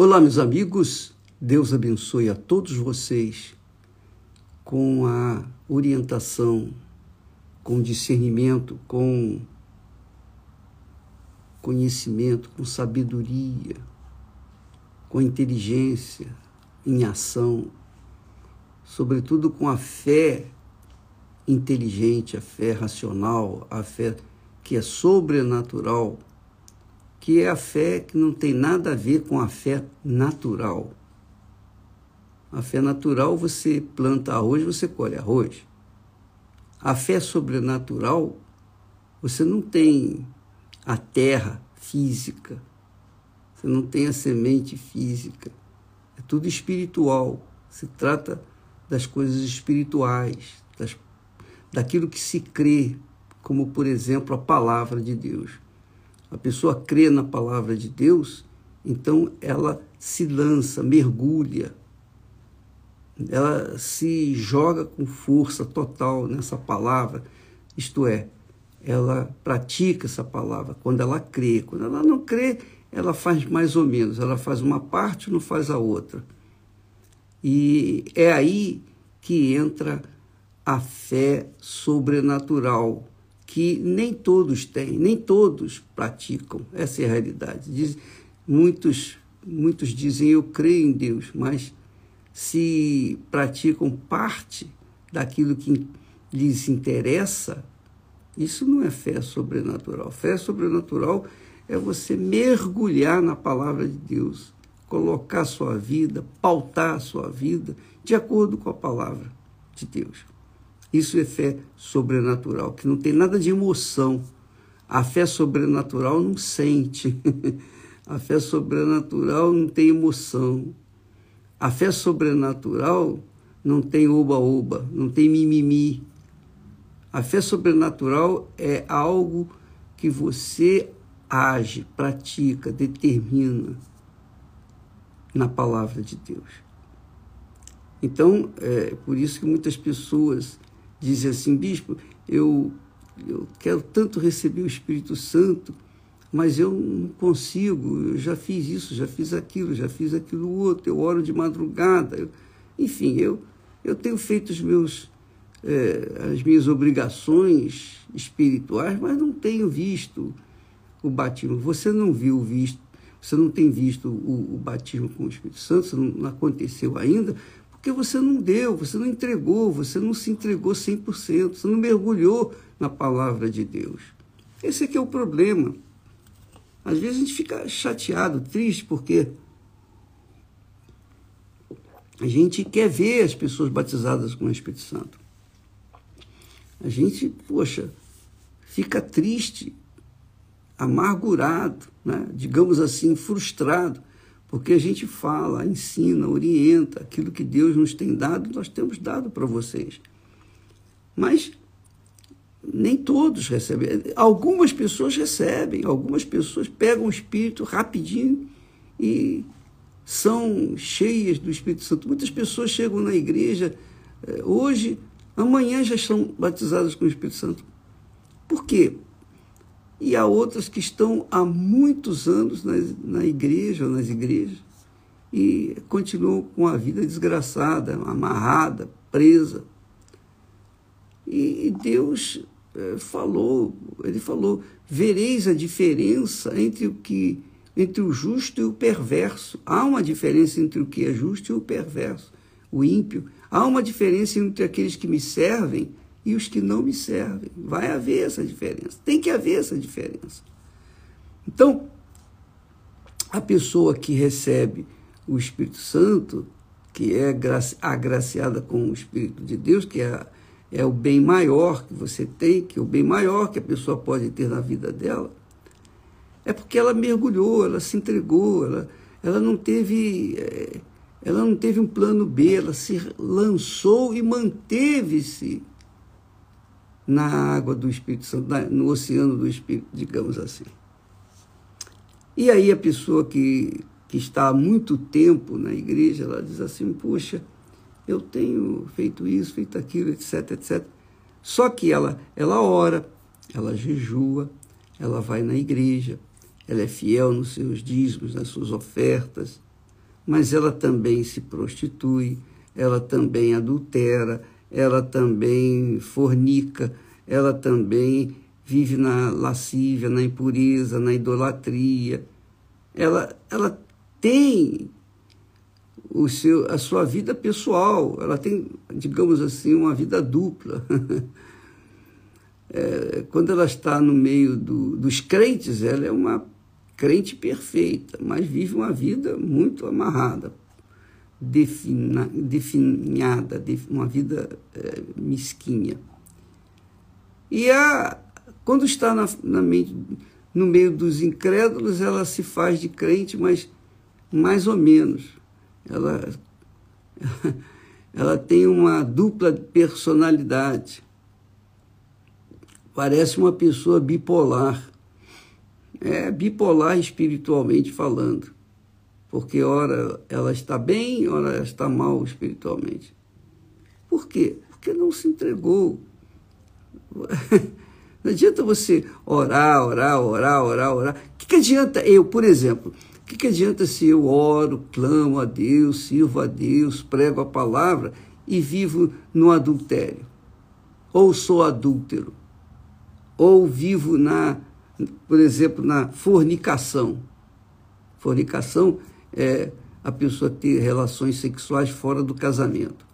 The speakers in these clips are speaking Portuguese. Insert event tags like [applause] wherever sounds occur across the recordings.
Olá, meus amigos. Deus abençoe a todos vocês com a orientação, com discernimento, com conhecimento, com sabedoria, com inteligência em ação, sobretudo com a fé inteligente, a fé racional, a fé que é sobrenatural que é a fé que não tem nada a ver com a fé natural. A fé natural, você planta arroz, você colhe arroz. A fé sobrenatural, você não tem a terra física, você não tem a semente física. É tudo espiritual. Se trata das coisas espirituais, das, daquilo que se crê, como, por exemplo, a palavra de Deus a pessoa crê na palavra de Deus, então ela se lança, mergulha, ela se joga com força total nessa palavra, isto é, ela pratica essa palavra quando ela crê. Quando ela não crê, ela faz mais ou menos, ela faz uma parte, não faz a outra. E é aí que entra a fé sobrenatural, que nem todos têm, nem todos praticam. Essa é a realidade. Diz, muitos, muitos dizem eu creio em Deus, mas se praticam parte daquilo que lhes interessa, isso não é fé sobrenatural. Fé sobrenatural é você mergulhar na palavra de Deus, colocar sua vida, pautar a sua vida de acordo com a palavra de Deus. Isso é fé sobrenatural, que não tem nada de emoção. A fé sobrenatural não sente. [laughs] A fé sobrenatural não tem emoção. A fé sobrenatural não tem oba-oba, não tem mimimi. A fé sobrenatural é algo que você age, pratica, determina na palavra de Deus. Então, é por isso que muitas pessoas dizem assim, bispo, eu, eu quero tanto receber o Espírito Santo, mas eu não consigo, eu já fiz isso, já fiz aquilo, já fiz aquilo outro, eu oro de madrugada, eu, enfim, eu, eu tenho feito os meus, é, as minhas obrigações espirituais, mas não tenho visto o batismo. Você não viu visto, você não tem visto o, o batismo com o Espírito Santo, não aconteceu ainda, porque você não deu, você não entregou, você não se entregou 100%, você não mergulhou na palavra de Deus. Esse aqui é o problema. Às vezes a gente fica chateado, triste, porque a gente quer ver as pessoas batizadas com o Espírito Santo. A gente, poxa, fica triste, amargurado, né? digamos assim, frustrado, porque a gente fala, ensina, orienta aquilo que Deus nos tem dado, nós temos dado para vocês. Mas nem todos recebem. Algumas pessoas recebem, algumas pessoas pegam o Espírito rapidinho e são cheias do Espírito Santo. Muitas pessoas chegam na igreja eh, hoje, amanhã já estão batizadas com o Espírito Santo. Por quê? E há outras que estão há muitos anos na, na igreja ou nas igrejas e continuam com a vida desgraçada, amarrada, presa. E Deus é, falou, ele falou, vereis a diferença entre o que entre o justo e o perverso. Há uma diferença entre o que é justo e o perverso, o ímpio. Há uma diferença entre aqueles que me servem e os que não me servem. Vai haver essa diferença. Tem que haver essa diferença. Então, a pessoa que recebe o Espírito Santo, que é agraciada com o Espírito de Deus, que é, é o bem maior que você tem, que é o bem maior que a pessoa pode ter na vida dela, é porque ela mergulhou, ela se entregou, ela, ela não teve. É, ela não teve um plano B, ela se lançou e manteve-se na água do Espírito Santo, no oceano do Espírito, digamos assim. E aí a pessoa que, que está há muito tempo na igreja, ela diz assim, poxa, eu tenho feito isso, feito aquilo, etc, etc. Só que ela, ela ora, ela jejua, ela vai na igreja, ela é fiel nos seus dízimos, nas suas ofertas, mas ela também se prostitui, ela também adultera, ela também fornica, ela também vive na lascívia, na impureza, na idolatria. Ela, ela tem o seu, a sua vida pessoal, ela tem, digamos assim, uma vida dupla. [laughs] é, quando ela está no meio do, dos crentes, ela é uma crente perfeita, mas vive uma vida muito amarrada, defina, definhada, uma vida é, mesquinha. E a, quando está na, na mente, no meio dos incrédulos, ela se faz de crente, mas mais ou menos ela, [laughs] ela tem uma dupla personalidade. Parece uma pessoa bipolar. É bipolar espiritualmente falando. Porque ora ela está bem, ora ela está mal espiritualmente. Por quê? Porque não se entregou. [laughs] Não adianta você orar, orar, orar, orar, orar. O que, que adianta eu, por exemplo, que, que adianta se eu oro, clamo a Deus, sirvo a Deus, prego a palavra e vivo no adultério? Ou sou adúltero? Ou vivo na, por exemplo, na fornicação? Fornicação é a pessoa ter relações sexuais fora do casamento.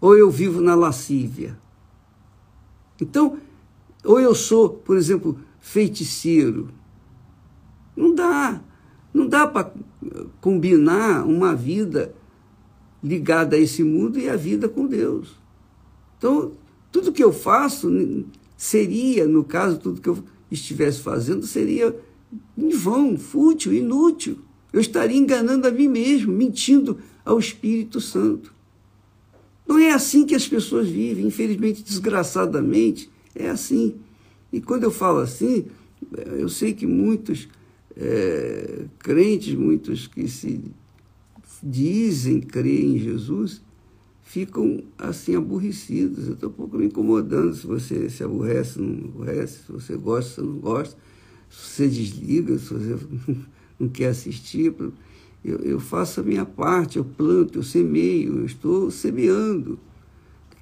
Ou eu vivo na lascívia. Então, ou eu sou, por exemplo, feiticeiro. Não dá. Não dá para combinar uma vida ligada a esse mundo e a vida com Deus. Então, tudo que eu faço seria, no caso, tudo que eu estivesse fazendo seria em vão, fútil, inútil. Eu estaria enganando a mim mesmo, mentindo ao Espírito Santo. Não é assim que as pessoas vivem, infelizmente, desgraçadamente, é assim. E quando eu falo assim, eu sei que muitos é, crentes, muitos que se dizem crer em Jesus, ficam assim aborrecidos. Eu estou um pouco me incomodando se você se aborrece, não aborrece, se você gosta, se não gosta, se você desliga, se você não quer assistir. Eu, eu faço a minha parte, eu planto, eu semeio, eu estou semeando.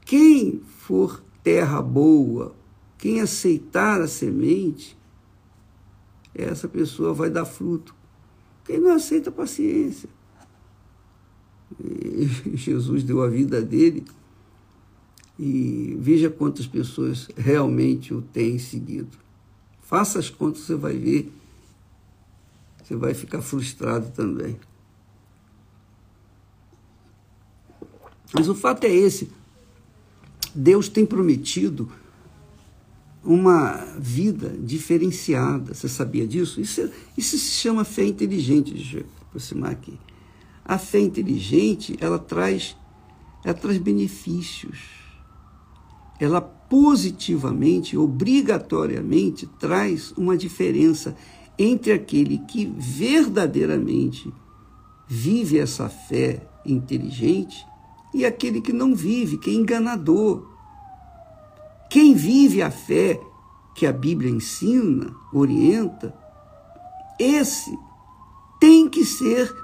Quem for terra boa, quem aceitar a semente, essa pessoa vai dar fruto. Quem não aceita, paciência. E [laughs] Jesus deu a vida dele e veja quantas pessoas realmente o têm seguido. Faça as contas, você vai ver. Você vai ficar frustrado também. Mas o fato é esse. Deus tem prometido uma vida diferenciada. Você sabia disso? Isso, isso se chama fé inteligente. Deixa eu aproximar aqui. A fé inteligente, ela traz, ela traz benefícios. Ela positivamente, obrigatoriamente, traz uma diferença entre aquele que verdadeiramente vive essa fé inteligente e aquele que não vive, que é enganador. Quem vive a fé que a Bíblia ensina, orienta, esse tem que ser,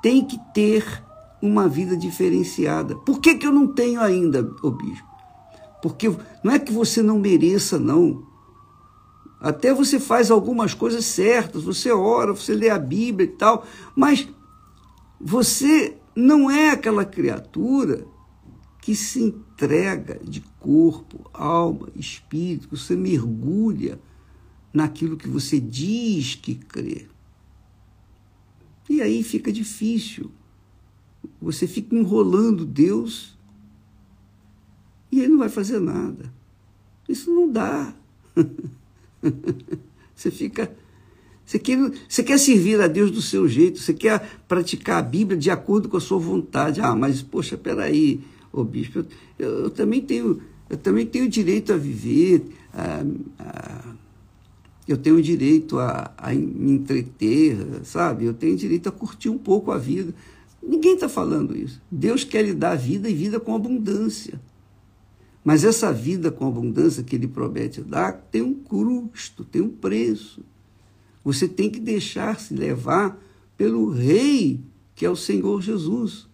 tem que ter uma vida diferenciada. Por que, que eu não tenho ainda, ô bispo? Porque não é que você não mereça, não. Até você faz algumas coisas certas, você ora, você lê a Bíblia e tal, mas você não é aquela criatura que se entrega de corpo, alma, espírito, você mergulha naquilo que você diz que crê. E aí fica difícil. Você fica enrolando Deus e ele não vai fazer nada. Isso não dá. [laughs] [laughs] você fica. Você quer, você quer servir a Deus do seu jeito, você quer praticar a Bíblia de acordo com a sua vontade. Ah, mas, poxa, peraí, ô bispo, eu, eu, também tenho, eu também tenho direito a viver, a, a, eu tenho direito a, a me entreter, sabe? Eu tenho direito a curtir um pouco a vida. Ninguém está falando isso. Deus quer lhe dar vida e vida com abundância. Mas essa vida com abundância que ele promete dar tem um custo, tem um preço. Você tem que deixar se levar pelo rei que é o Senhor Jesus,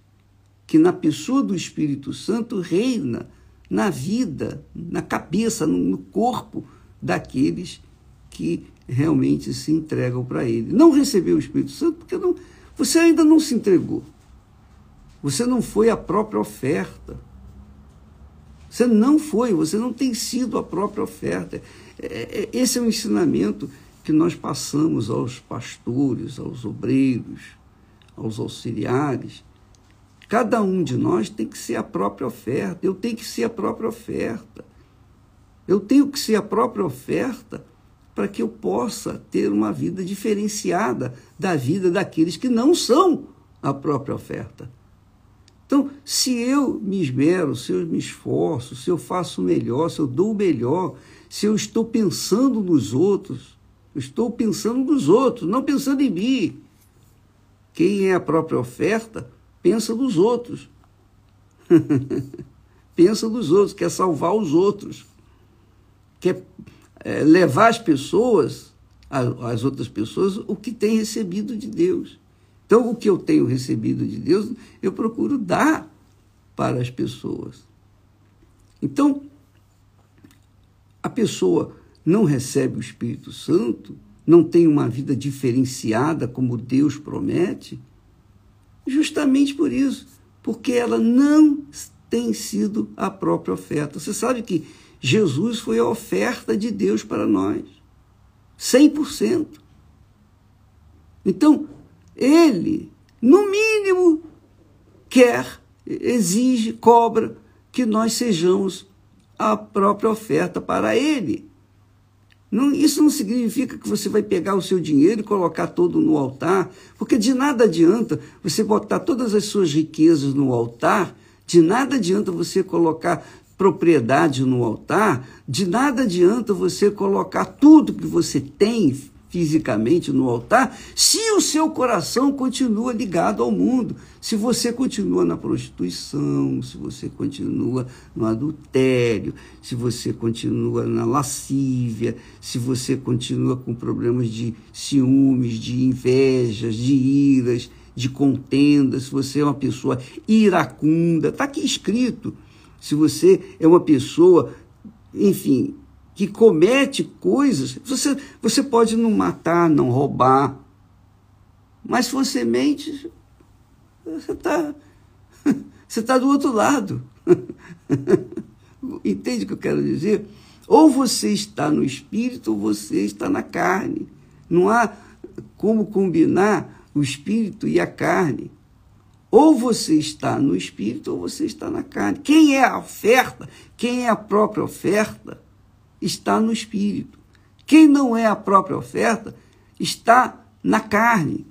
que na pessoa do Espírito Santo reina na vida, na cabeça, no corpo daqueles que realmente se entregam para Ele. Não recebeu o Espírito Santo porque não, você ainda não se entregou. Você não foi a própria oferta. Você não foi, você não tem sido a própria oferta. É, é, esse é o ensinamento que nós passamos aos pastores, aos obreiros, aos auxiliares. Cada um de nós tem que ser a própria oferta. Eu tenho que ser a própria oferta. Eu tenho que ser a própria oferta para que eu possa ter uma vida diferenciada da vida daqueles que não são a própria oferta. Então, se eu me esmero, se eu me esforço, se eu faço melhor, se eu dou o melhor, se eu estou pensando nos outros, eu estou pensando nos outros, não pensando em mim. Quem é a própria oferta, pensa nos outros. [laughs] pensa nos outros, quer salvar os outros. Quer é, levar as pessoas, as outras pessoas, o que tem recebido de Deus. Então, o que eu tenho recebido de Deus, eu procuro dar para as pessoas. Então, a pessoa não recebe o Espírito Santo, não tem uma vida diferenciada como Deus promete, justamente por isso, porque ela não tem sido a própria oferta. Você sabe que Jesus foi a oferta de Deus para nós, 100%. Então, ele, no mínimo, quer, exige, cobra que nós sejamos a própria oferta para ele. Não, isso não significa que você vai pegar o seu dinheiro e colocar todo no altar, porque de nada adianta você botar todas as suas riquezas no altar, de nada adianta você colocar propriedade no altar, de nada adianta você colocar tudo que você tem fisicamente no altar, se o seu coração continua ligado ao mundo, se você continua na prostituição, se você continua no adultério, se você continua na lascívia, se você continua com problemas de ciúmes, de invejas, de iras, de contendas, se você é uma pessoa iracunda, está aqui escrito. Se você é uma pessoa, enfim, que comete coisas, você, você pode não matar, não roubar, mas se você mente, você está você tá do outro lado. [laughs] Entende o que eu quero dizer? Ou você está no espírito ou você está na carne. Não há como combinar o espírito e a carne. Ou você está no espírito ou você está na carne. Quem é a oferta? Quem é a própria oferta? Está no espírito. Quem não é a própria oferta está na carne.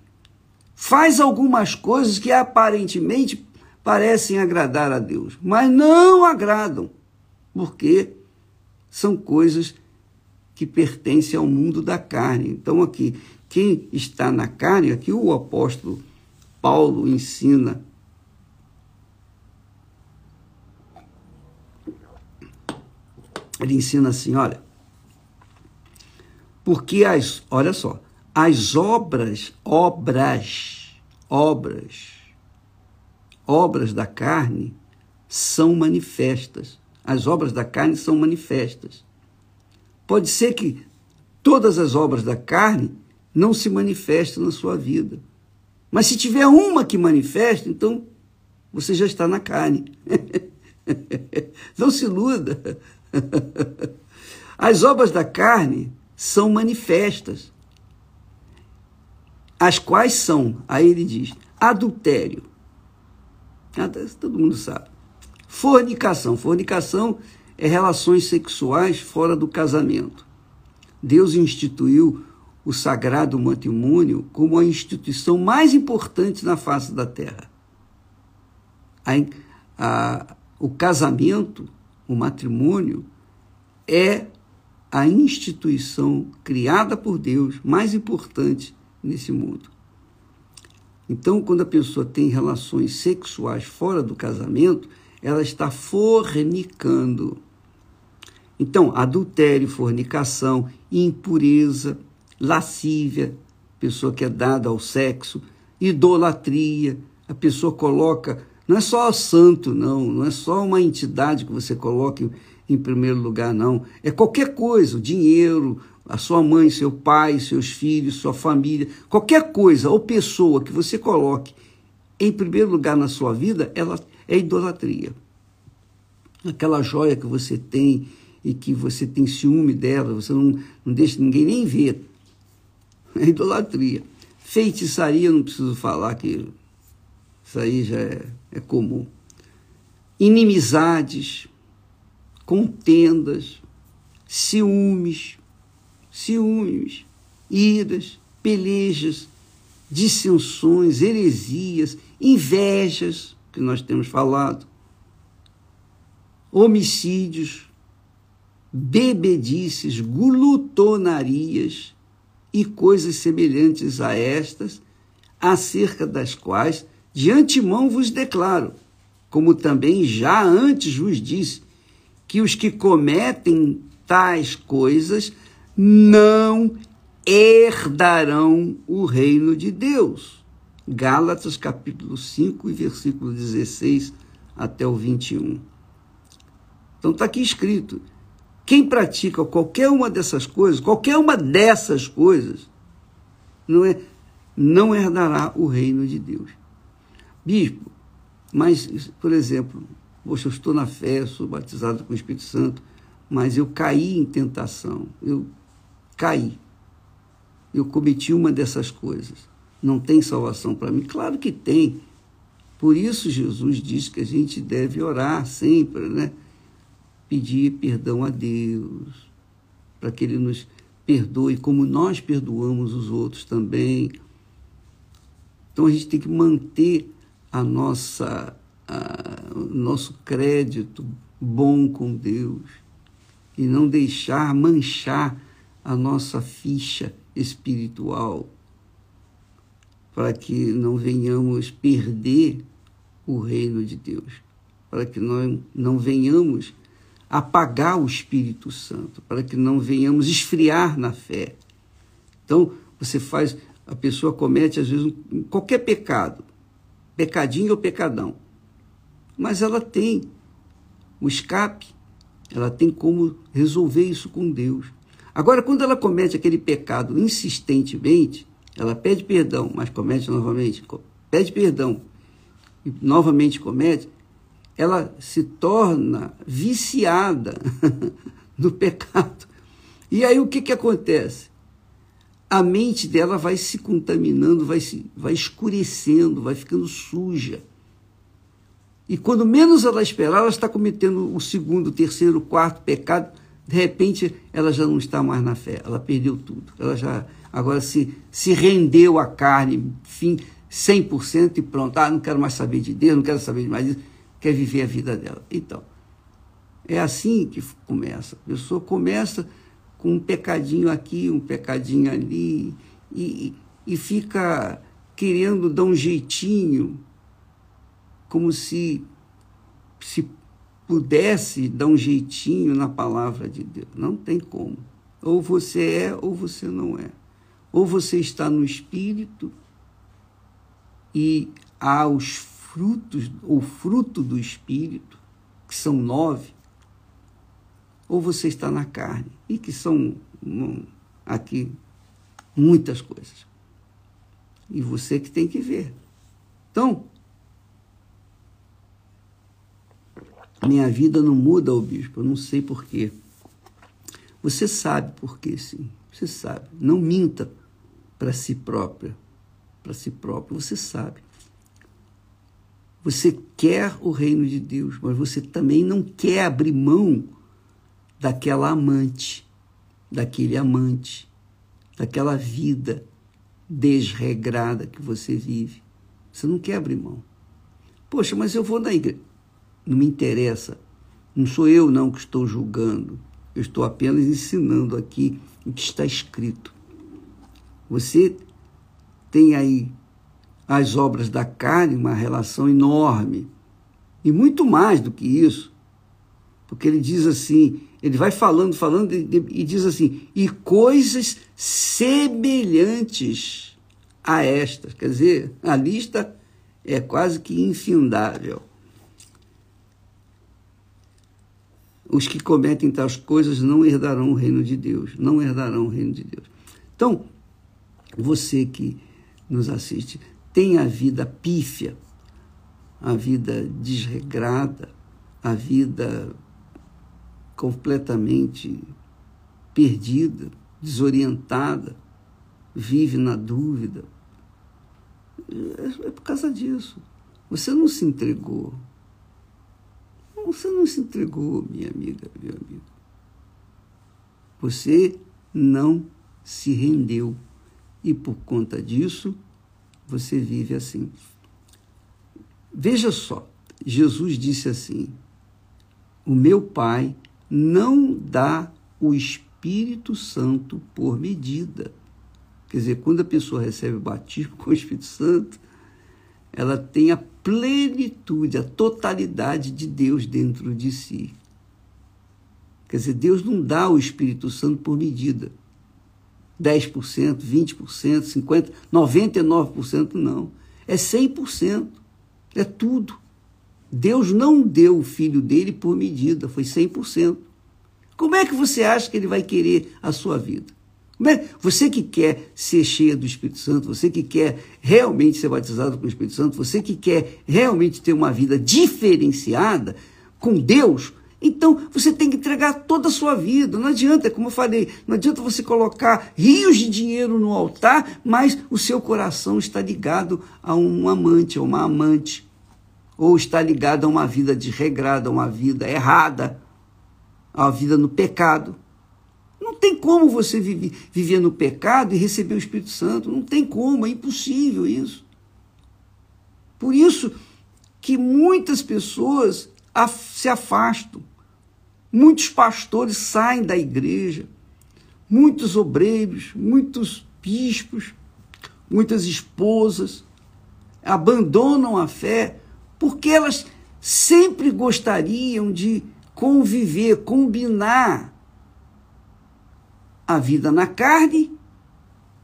Faz algumas coisas que aparentemente parecem agradar a Deus, mas não agradam, porque são coisas que pertencem ao mundo da carne. Então, aqui, quem está na carne, aqui o apóstolo Paulo ensina ele ensina assim, olha, porque as, olha só, as obras, obras, obras, obras da carne são manifestas. As obras da carne são manifestas. Pode ser que todas as obras da carne não se manifestem na sua vida. Mas se tiver uma que manifesta, então você já está na carne. [laughs] não se iluda. [laughs] As obras da carne são manifestas, as quais são, aí ele diz, adultério. Todo mundo sabe. Fornicação. Fornicação é relações sexuais fora do casamento. Deus instituiu o sagrado matrimônio como a instituição mais importante na face da terra. A, a, o casamento o matrimônio é a instituição criada por Deus mais importante nesse mundo. Então, quando a pessoa tem relações sexuais fora do casamento, ela está fornicando. Então, adultério, fornicação, impureza, lascívia, pessoa que é dada ao sexo, idolatria. A pessoa coloca, não é só santo, não, não é só uma entidade que você coloca em, em primeiro lugar, não. É qualquer coisa, o dinheiro, a sua mãe, seu pai, seus filhos, sua família, qualquer coisa ou pessoa que você coloque em primeiro lugar na sua vida, ela é idolatria. Aquela joia que você tem e que você tem ciúme dela, você não, não deixa ninguém nem ver. É idolatria. Feitiçaria, não preciso falar que isso aí já é, é comum. Inimizades, contendas, ciúmes, ciúmes, iras, pelejas, dissensões, heresias, invejas, que nós temos falado, homicídios, bebedices, glutonarias e coisas semelhantes a estas, acerca das quais de antemão vos declaro, como também já antes vos disse, que os que cometem tais coisas não herdarão o reino de Deus. Gálatas capítulo 5 e versículo 16 até o 21. Então está aqui escrito: quem pratica qualquer uma dessas coisas, qualquer uma dessas coisas, não é não herdará o reino de Deus. Bispo, mas, por exemplo, poxa, eu estou na fé, sou batizado com o Espírito Santo, mas eu caí em tentação, eu caí. Eu cometi uma dessas coisas. Não tem salvação para mim? Claro que tem. Por isso Jesus diz que a gente deve orar sempre, né? Pedir perdão a Deus, para que Ele nos perdoe como nós perdoamos os outros também. Então a gente tem que manter a nossa, a, o nosso crédito bom com Deus e não deixar manchar a nossa ficha espiritual para que não venhamos perder o reino de Deus, para que nós não venhamos apagar o Espírito Santo, para que não venhamos esfriar na fé. Então, você faz, a pessoa comete às vezes qualquer pecado, pecadinho ou pecadão, mas ela tem o escape, ela tem como resolver isso com Deus. Agora, quando ela comete aquele pecado insistentemente, ela pede perdão, mas comete novamente, pede perdão e novamente comete, ela se torna viciada [laughs] no pecado. E aí o que, que acontece? A mente dela vai se contaminando, vai, se, vai escurecendo, vai ficando suja. E quando menos ela esperar, ela está cometendo o segundo, o terceiro, o quarto pecado. De repente, ela já não está mais na fé, ela perdeu tudo. Ela já agora se, se rendeu à carne, fim, 100% e pronto. Ah, não quero mais saber de Deus, não quero saber mais disso quer viver a vida dela. Então, é assim que começa. A pessoa começa com um pecadinho aqui, um pecadinho ali, e, e fica querendo dar um jeitinho, como se, se pudesse dar um jeitinho na palavra de Deus. Não tem como. Ou você é ou você não é. Ou você está no espírito e há os frutos, ou fruto do Espírito, que são nove, ou você está na carne, e que são aqui muitas coisas. E você que tem que ver. Então, minha vida não muda, o bispo, eu não sei porquê. Você sabe por quê, sim. Você sabe. Não minta para si própria. Para si próprio, você sabe. Você quer o reino de Deus, mas você também não quer abrir mão daquela amante, daquele amante, daquela vida desregrada que você vive. Você não quer abrir mão. Poxa, mas eu vou na igreja. Não me interessa. Não sou eu não que estou julgando. Eu estou apenas ensinando aqui o que está escrito. Você tem aí as obras da carne uma relação enorme. E muito mais do que isso. Porque ele diz assim, ele vai falando, falando e, diz assim: e coisas semelhantes a estas. Quer dizer, a lista é quase que infindável. Os que cometem tais coisas não herdarão o reino de Deus, não herdarão o reino de Deus. Então, você que nos assiste, tem a vida pífia, a vida desregrada, a vida completamente perdida, desorientada, vive na dúvida. É, é por causa disso. Você não se entregou. Você não se entregou, minha amiga, meu amigo. Você não se rendeu. E por conta disso, você vive assim. Veja só, Jesus disse assim: O meu Pai não dá o Espírito Santo por medida. Quer dizer, quando a pessoa recebe o batismo [laughs] com o Espírito Santo, ela tem a plenitude, a totalidade de Deus dentro de si. Quer dizer, Deus não dá o Espírito Santo por medida. 10%, 20%, 50%, 99% não. É 100%. É tudo. Deus não deu o filho dele por medida, foi 100%. Como é que você acha que ele vai querer a sua vida? É? Você que quer ser cheia do Espírito Santo, você que quer realmente ser batizado com o Espírito Santo, você que quer realmente ter uma vida diferenciada com Deus, então você tem que entregar toda a sua vida. Não adianta, como eu falei, não adianta você colocar rios de dinheiro no altar, mas o seu coração está ligado a um amante, a uma amante, ou está ligado a uma vida desregrada, a uma vida errada, a uma vida no pecado. Não tem como você viver, viver no pecado e receber o Espírito Santo. Não tem como, é impossível isso. Por isso que muitas pessoas se afastam Muitos pastores saem da igreja, muitos obreiros, muitos bispos, muitas esposas abandonam a fé porque elas sempre gostariam de conviver, combinar a vida na carne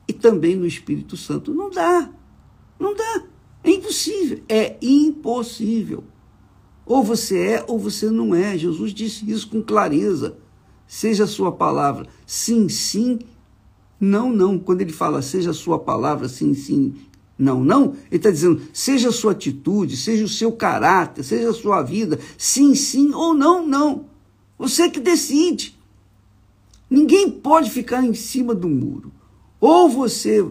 e também no Espírito Santo. Não dá, não dá, é impossível, é impossível. Ou você é ou você não é. Jesus disse isso com clareza. Seja a sua palavra sim, sim, não, não. Quando ele fala seja a sua palavra sim, sim, não, não, ele está dizendo seja a sua atitude, seja o seu caráter, seja a sua vida, sim, sim ou não, não. Você que decide. Ninguém pode ficar em cima do muro. Ou você,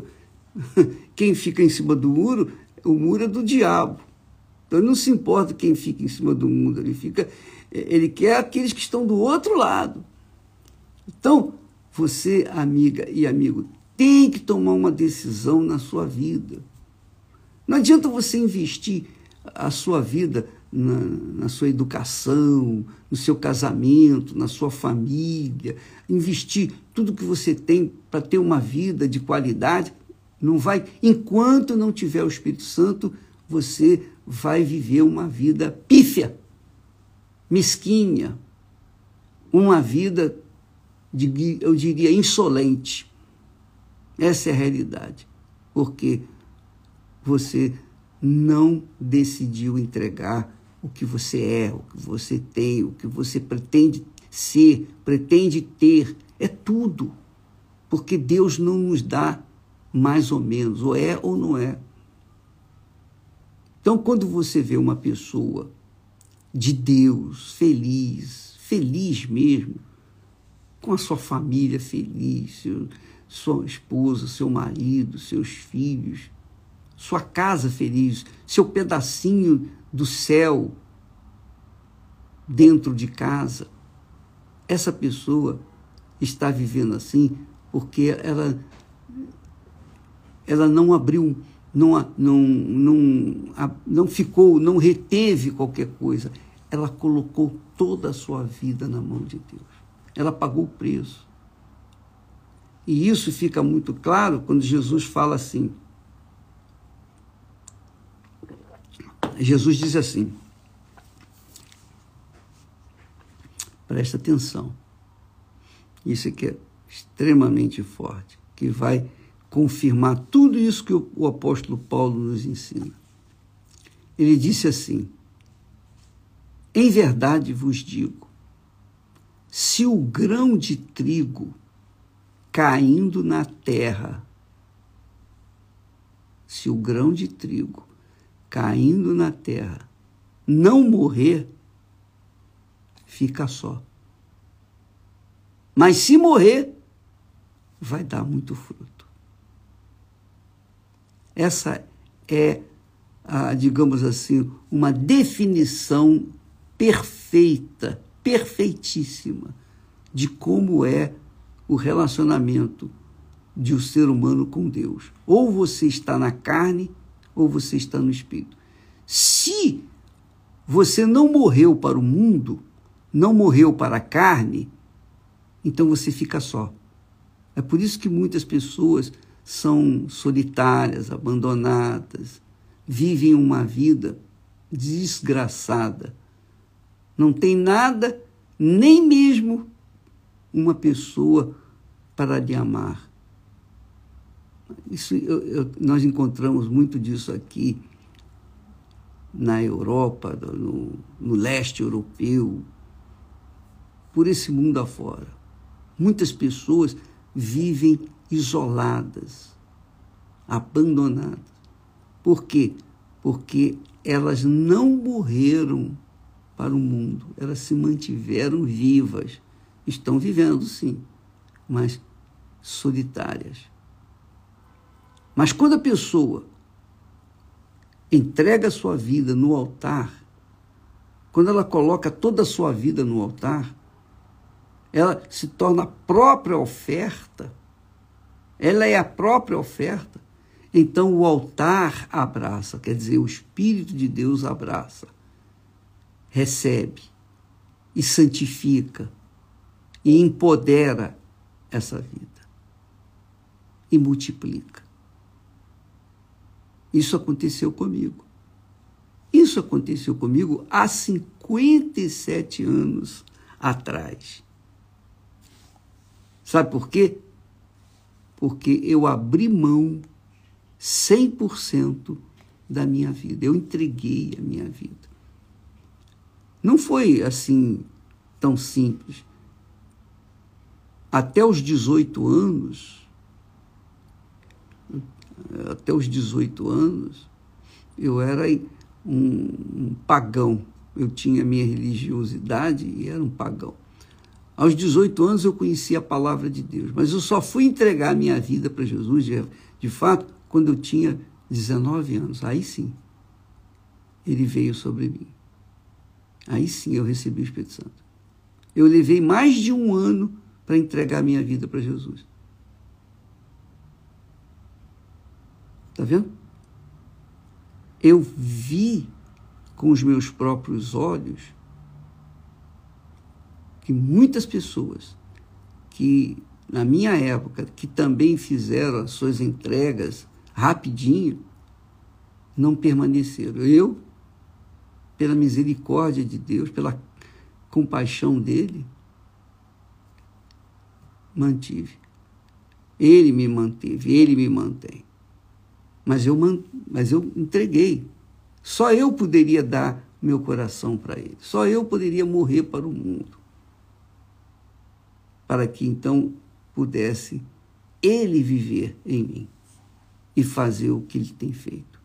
[laughs] quem fica em cima do muro, o muro é do diabo. Então não se importa quem fica em cima do mundo, ele fica, ele quer aqueles que estão do outro lado. Então, você, amiga e amigo, tem que tomar uma decisão na sua vida. Não adianta você investir a sua vida na, na, sua educação, no seu casamento, na sua família, investir tudo que você tem para ter uma vida de qualidade. Não vai, enquanto não tiver o Espírito Santo, você vai viver uma vida pífia, mesquinha, uma vida, de, eu diria, insolente. Essa é a realidade. Porque você não decidiu entregar o que você é, o que você tem, o que você pretende ser, pretende ter. É tudo. Porque Deus não nos dá mais ou menos, ou é ou não é. Então, quando você vê uma pessoa de Deus, feliz, feliz mesmo, com a sua família feliz, seu, sua esposa, seu marido, seus filhos, sua casa feliz, seu pedacinho do céu dentro de casa, essa pessoa está vivendo assim porque ela, ela não abriu não, não, não, não ficou, não reteve qualquer coisa. Ela colocou toda a sua vida na mão de Deus. Ela pagou o preço. E isso fica muito claro quando Jesus fala assim. Jesus diz assim: presta atenção. Isso aqui é extremamente forte, que vai confirmar tudo isso que o, o apóstolo Paulo nos ensina. Ele disse assim: Em verdade vos digo, se o grão de trigo caindo na terra, se o grão de trigo caindo na terra não morrer, fica só. Mas se morrer, vai dar muito fruto. Essa é, a, digamos assim, uma definição perfeita, perfeitíssima, de como é o relacionamento de um ser humano com Deus. Ou você está na carne, ou você está no espírito. Se você não morreu para o mundo, não morreu para a carne, então você fica só. É por isso que muitas pessoas são solitárias, abandonadas, vivem uma vida desgraçada. Não tem nada, nem mesmo uma pessoa para lhe amar. Isso, eu, eu, nós encontramos muito disso aqui na Europa, no, no leste europeu, por esse mundo afora. Muitas pessoas vivem isoladas, abandonadas. Por quê? Porque elas não morreram para o mundo, elas se mantiveram vivas. Estão vivendo, sim, mas solitárias. Mas quando a pessoa entrega a sua vida no altar, quando ela coloca toda a sua vida no altar, ela se torna a própria oferta, ela é a própria oferta. Então o altar abraça, quer dizer, o Espírito de Deus abraça, recebe e santifica e empodera essa vida e multiplica. Isso aconteceu comigo. Isso aconteceu comigo há 57 anos atrás. Sabe por quê? Porque eu abri mão 100% da minha vida. Eu entreguei a minha vida. Não foi assim tão simples. Até os 18 anos, até os 18 anos, eu era um, pagão. Eu tinha minha religiosidade e era um pagão. Aos 18 anos eu conheci a palavra de Deus, mas eu só fui entregar a minha vida para Jesus, de, de fato, quando eu tinha 19 anos. Aí sim, ele veio sobre mim. Aí sim eu recebi o Espírito Santo. Eu levei mais de um ano para entregar a minha vida para Jesus. Está vendo? Eu vi com os meus próprios olhos que muitas pessoas que na minha época que também fizeram as suas entregas rapidinho não permaneceram. Eu, pela misericórdia de Deus, pela compaixão dele, mantive. Ele me manteve, ele me mantém. Mas eu, mas eu entreguei. Só eu poderia dar meu coração para ele. Só eu poderia morrer para o mundo para que então pudesse ele viver em mim e fazer o que ele tem feito.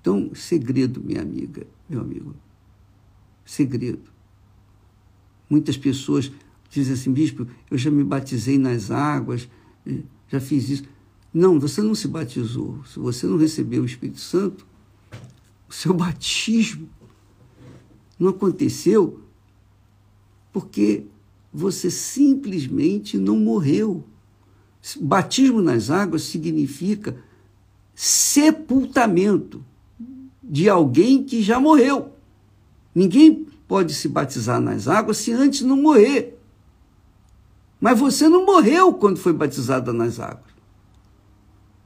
Então, segredo, minha amiga, meu amigo, segredo. Muitas pessoas dizem assim, bispo, eu já me batizei nas águas, eh, já fiz isso. Não, você não se batizou. Se você não recebeu o Espírito Santo, o seu [laughs] batismo não aconteceu porque você simplesmente não morreu. Batismo nas águas significa sepultamento de alguém que já morreu. Ninguém pode se batizar nas águas se antes não morrer. Mas você não morreu quando foi batizada nas águas.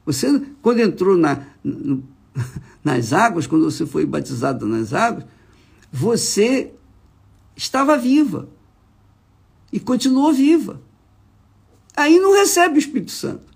Você, quando entrou na, no, nas águas, quando você foi batizado nas águas, você estava viva e continuou viva. Aí não recebe o Espírito Santo.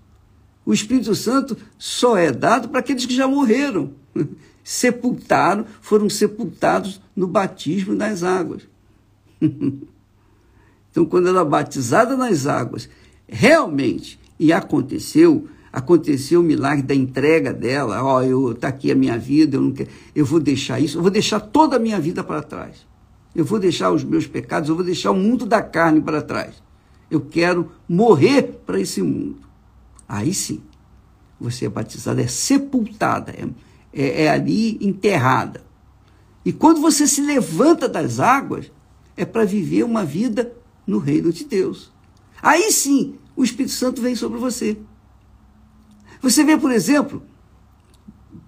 O Espírito Santo só é dado para aqueles que já morreram, [laughs] sepultaram, foram sepultados no batismo nas águas. [laughs] então, quando ela é batizada nas águas, realmente, e aconteceu, aconteceu o milagre da entrega dela, ó, oh, eu tá aqui a minha vida, eu não quero, eu vou deixar isso, eu vou deixar toda a minha vida para trás. Eu vou deixar os meus pecados, eu vou deixar o mundo da carne para trás. Eu quero morrer para esse mundo. Aí sim, você é batizada, é sepultada, é, é, é ali enterrada. E quando você se levanta das águas, é para viver uma vida no reino de Deus. Aí sim, o Espírito Santo vem sobre você. Você vê, por exemplo,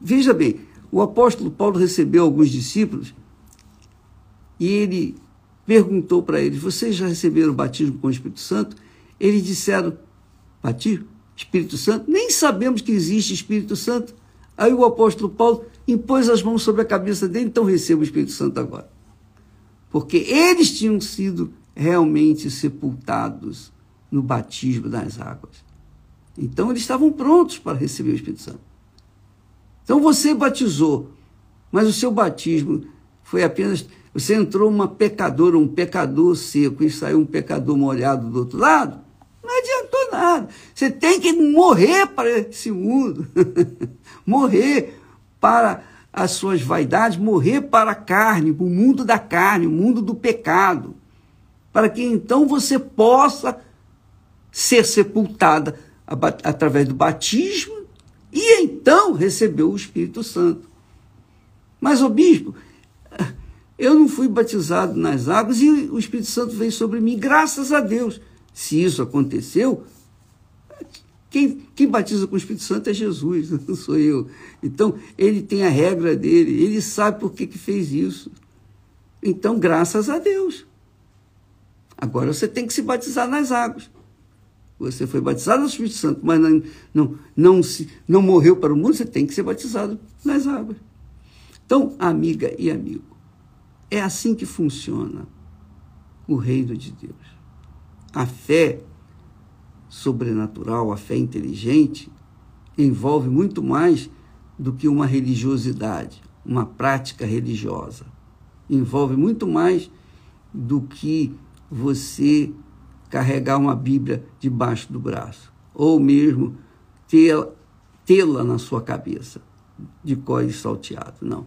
veja bem, o apóstolo Paulo recebeu alguns discípulos e ele perguntou para eles: Vocês já receberam o batismo com o Espírito Santo? Eles disseram: Batismo? Espírito Santo? Nem sabemos que existe Espírito Santo. Aí o apóstolo Paulo impôs as mãos sobre a cabeça dele, então receba o Espírito Santo agora. Porque eles tinham sido realmente sepultados no batismo das águas. Então eles estavam prontos para receber o Espírito Santo. Então você batizou, mas o seu batismo foi apenas você entrou uma pecadora, um pecador seco e saiu um pecador molhado do outro lado, não adiantou nada. Você tem que morrer para esse mundo, [laughs] morrer para as suas vaidades, morrer para a carne, para o mundo da carne, o mundo do pecado, para que então você possa ser sepultada através do batismo e então receber o Espírito Santo. Mas o bispo, eu não fui batizado nas águas e o Espírito Santo veio sobre mim, graças a Deus. Se isso aconteceu, quem, quem batiza com o Espírito Santo é Jesus, [laughs] não sou eu. Então, ele tem a regra dele, ele sabe por que, que fez isso. Então, graças a Deus. Agora você tem que se batizar nas águas. Você foi batizado no Espírito Santo, mas não, não, não, se, não morreu para o mundo, você tem que ser batizado nas águas. Então, amiga e amigo, é assim que funciona o reino de Deus. A fé sobrenatural, a fé inteligente, envolve muito mais do que uma religiosidade, uma prática religiosa. Envolve muito mais do que você carregar uma Bíblia debaixo do braço, ou mesmo tê-la na sua cabeça, de cor salteado. Não.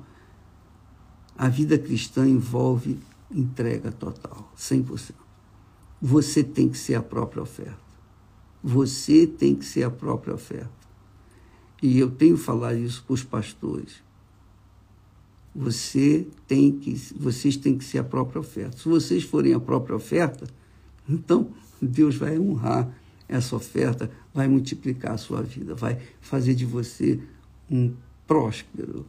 A vida cristã envolve entrega total, 100%. Você tem que ser a própria oferta. Você tem que ser a própria oferta. E eu tenho falado isso para os pastores. Você tem que, vocês têm que ser a própria oferta. Se vocês forem a própria oferta, então Deus vai honrar essa oferta, vai multiplicar a sua vida, vai fazer de você um próspero,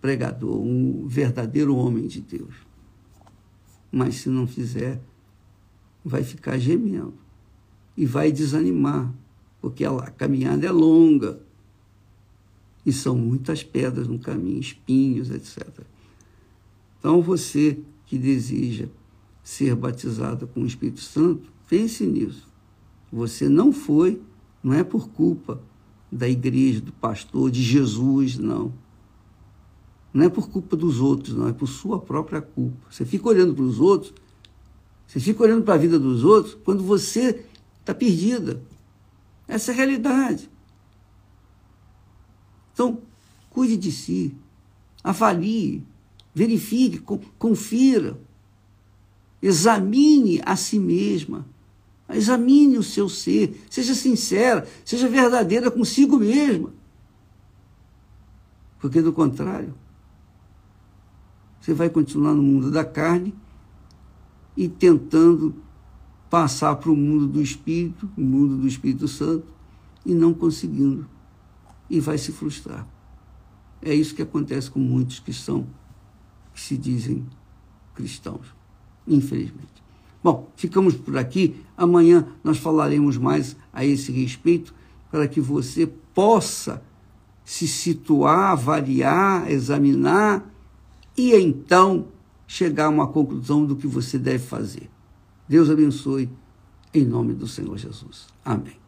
pregador, um verdadeiro homem de Deus. Mas se não fizer, vai ficar gemendo e vai desanimar, porque a caminhada é longa e são muitas pedras no caminho, espinhos, etc. Então você que deseja ser batizado com o Espírito Santo, pense nisso. Você não foi, não é por culpa da igreja, do pastor, de Jesus, não. Não é por culpa dos outros, não, é por sua própria culpa. Você fica olhando para os outros, você fica olhando para a vida dos outros quando você está perdida. Essa é a realidade. Então, cuide de si, avalie, verifique, confira, examine a si mesma, examine o seu ser, seja sincera, seja verdadeira consigo mesma. Porque, do contrário, você vai continuar no mundo da carne e tentando passar para o mundo do Espírito, o mundo do Espírito Santo, e não conseguindo. E vai se frustrar. É isso que acontece com muitos que são, que se dizem cristãos, infelizmente. Bom, ficamos por aqui. Amanhã nós falaremos mais a esse respeito para que você possa se situar, avaliar, examinar e então chegar a uma conclusão do que você deve fazer. Deus abençoe, em nome do Senhor Jesus. Amém.